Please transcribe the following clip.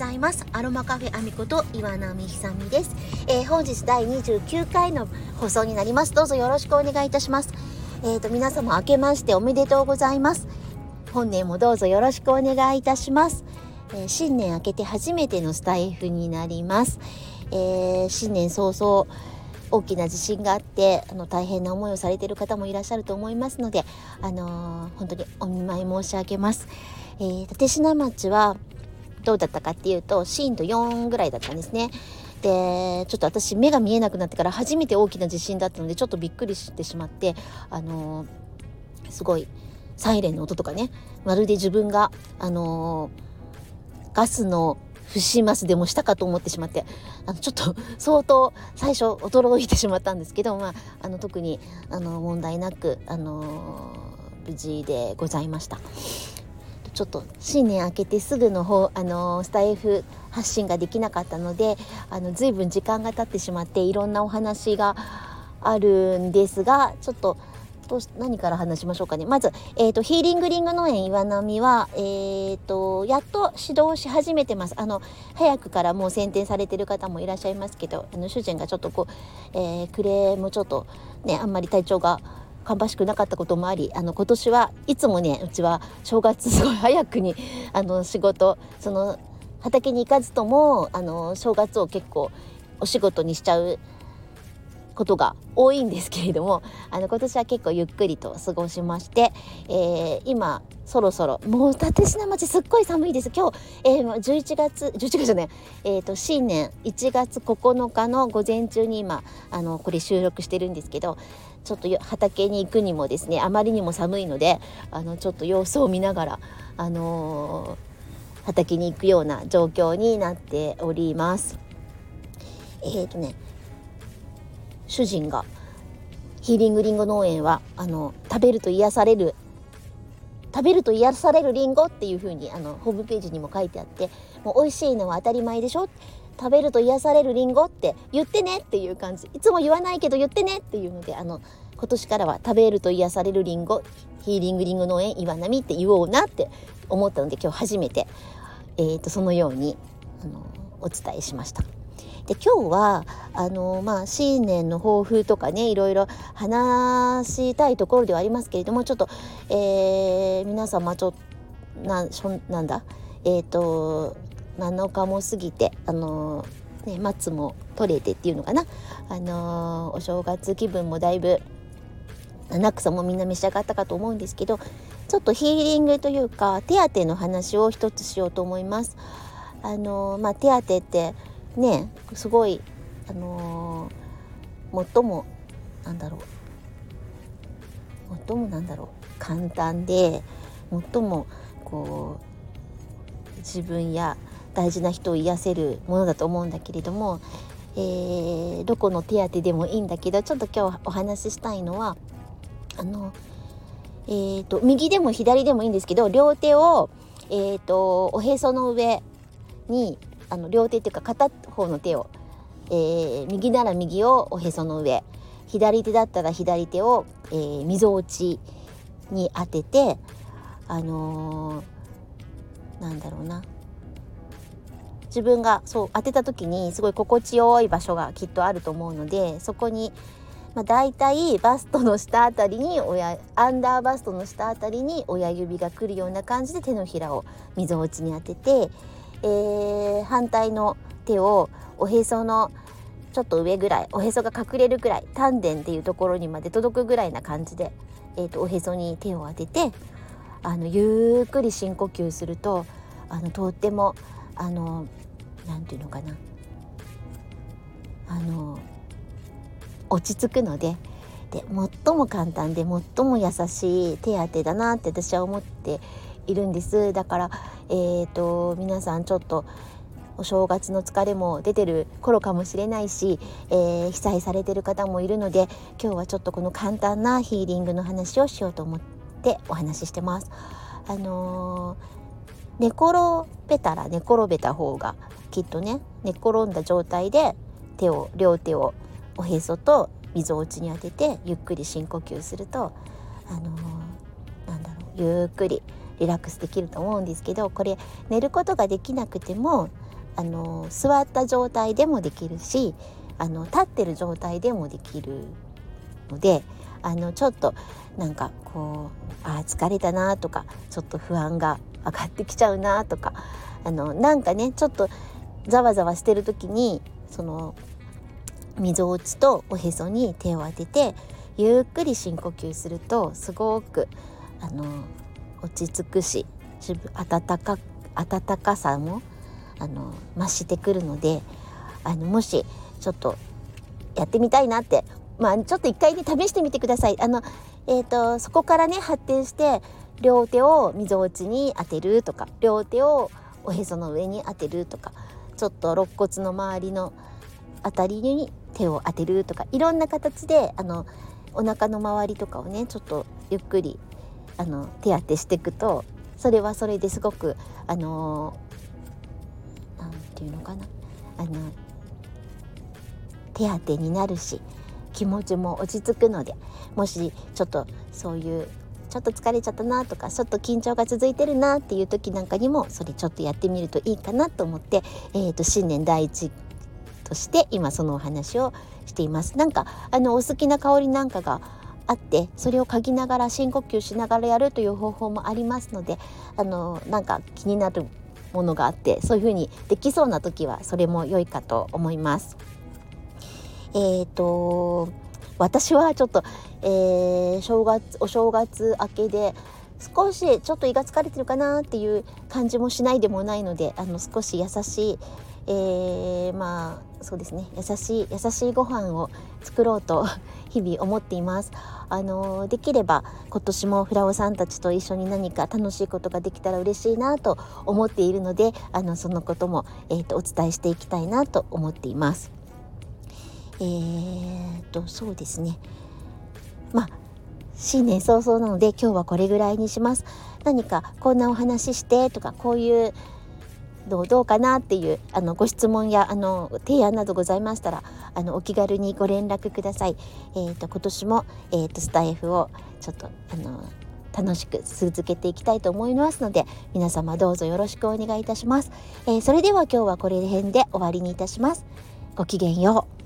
ざいます。アロマカフェアミこと岩波久美です、えー、本日第29回の放送になります。どうぞよろしくお願いいたします。えーと皆様明けましておめでとうございます。本年もどうぞよろしくお願いいたします、えー、新年明けて初めてのスタイフになります、えー、新年早々大きな地震があってあの大変な思いをされている方もいらっしゃると思いますので、あのー、本当にお見舞い申し上げます。えー、立科町はどうだったかっていうと震度4ぐらいだったんですね。でちょっと私目が見えなくなってから初めて大きな地震だったのでちょっとびっくりしてしまってあのー、すごいサイレンの音とかねまるで自分があのー、ガスの不始末でもしたかと思ってしまってあのちょっと相当最初驚いてしまったんですけど、まあ、あの特にあの問題なく、あの無事でございました。ちょっと新年明けてすぐの方、あのスタイフ発信ができなかったのであの随分時間が経ってしまっていろんなお話があるんですがちょっとどう何から話しましょうかね。まず、えーと、ヒーリングリング農園岩波は、えーと、やっと指導し始めてます。あの早くからもう選定されてる方もいらっしゃいますけどあの主人がちょっとこう、えー、クレームちょっとねあんまり体調が芳しくなかったこともありあの今年はいつもねうちは正月すごい早くに あの仕事その畑に行かずともあの正月を結構お仕事にしちゃうことが多いんですけれどもあの今年は結構ゆっくりと過ごしまして、えー、今そろそろもう立科町すっごい寒いです今日、えー、11月11月じゃない、えーと、新年1月9日の午前中に今あのこれ収録してるんですけどちょっと畑に行くにもですねあまりにも寒いのであのちょっと様子を見ながら、あのー、畑に行くような状況になっております。え、ー、とね主人がヒーリングリンゴ農園はあの食べると癒される食べると癒されるリンゴっていう風にあのホームページにも書いてあってもう美味しいのは当たり前でしょ？食べると癒されるリンゴって言ってねっていう感じいつも言わないけど言ってねっていうのであの今年からは食べると癒されるリンゴヒーリングリンゴ農園岩波って言おうなって思ったので今日初めて、えー、とそのようにあのお伝えしました。で今日はあのまあ新年の抱負とかねいろいろ話したいところではありますけれどもちょっと、えー、皆様ちょっとなしょなんだえっ、ー、と7日も過ぎてあのね松も取れてっていうのかなあのお正月気分もだいぶ七草もみんな召し上がったかと思うんですけどちょっとヒーリングというか手当の話を一つしようと思います。あのまあ、手当ってねすごいあのー、最もなんだろう。最もなんだろう。簡単で最もこう自分や大事な人を癒せるものだと思うんだけれども、えー、どこの手当でもいいんだけどちょっと今日お話ししたいのはあのえーと、右でも左でもいいんですけど両手を、えーとおへその上にあの両手っていうか片方の手を、えー、右なら右をおへその上左手だったら左手を、えー、みぞおちに当ててあのー、なんだろうな。自分がそう当てた時にすごい心地よい場所がきっとあると思うのでそこに、まあ、大体バストの下あたりに親アンダーバストの下あたりに親指が来るような感じで手のひらをみぞおちに当ててえー、反対の手をおへそのちょっと上ぐらいおへそが隠れるぐらい丹田っていうところにまで届くぐらいな感じで、えーと、おへそに手を当ててあのゆっくり深呼吸するとあのとってもあのなんていうのかな。あの落ち着くのでで最も簡単で最も優しい手当てだなって私は思っているんですだからえーと、皆さんちょっとお正月の疲れも出てる頃かもしれないし、えー、被災されてる方もいるので今日はちょっとこの簡単なヒーリングの話をしようと思ってお話ししてます。あのー、寝転べたら寝転べた方がきっとね寝転んだ状態で手を両手をおへそとみぞおちに当ててゆっくり深呼吸するとあのー、なんだろうゆっくりリラックスできると思うんですけどこれ寝ることができなくてもあの座った状態でもできるしあの立ってる状態でもできるのであのちょっとなんかこうあ疲れたなとかちょっと不安が上がってきちゃうなとかあのなんかねちょっとざわざわしてる時にそのみぞおちとおへそに手を当ててゆっくり深呼吸するとすごくあの落ち着くし温か温かさもあの増してくるのであのもしちょっとやってみたいなってまあちょっと一回ね試してみてください。あのえーと、そこからね発展して両手をみぞおちに当てるとか両手をおへその上に当てるとかちょっと肋骨の周りの辺りに手を当てるとかいろんな形であのお腹の周りとかをねちょっとゆっくりあの手当てしていくとそれはそれですごくあの何て言うのかなあの手当てになるし気持ちも落ち着くのでもしちょっとそういうちょっと疲れちゃったなとかちょっと緊張が続いてるなっていう時なんかにもそれちょっとやってみるといいかなと思って、えーと、新年第一として今そのお話をしています。なんかあのお好きな香りなんかがあってそれを嗅ぎながら深呼吸しながらやるという方法もありますのであのなんか気になるものがあってそういう風にできそうな時はそれも良いかと思います。えーと私はちょっと、えー、正月お正月明けで少しちょっと胃が疲れてるかなっていう感じもしないでもないのであの少し優しい、えー、まあそうですね優しい優しいご飯を作ろうと 日々思っています。あのできれば今年もフラオさんたちと一緒に何か楽しいことができたら嬉しいなと思っているのであのそのことも、えーとお伝えしていきたいなと思っています。えー、とそうですねまあ新年早々なので今日はこれぐらいにします何かこんなお話してとかこういうどうどうかなっていうあのご質問やあの提案などございましたらあのお気軽にご連絡ください。えーと、今年も、えーと、スタイフをちょっとあの楽しく続けていきたいと思いますので皆様どうぞよろしくお願いいたします。えー、それでは今日はこれ辺で終わりにいたします。ごきげんよう。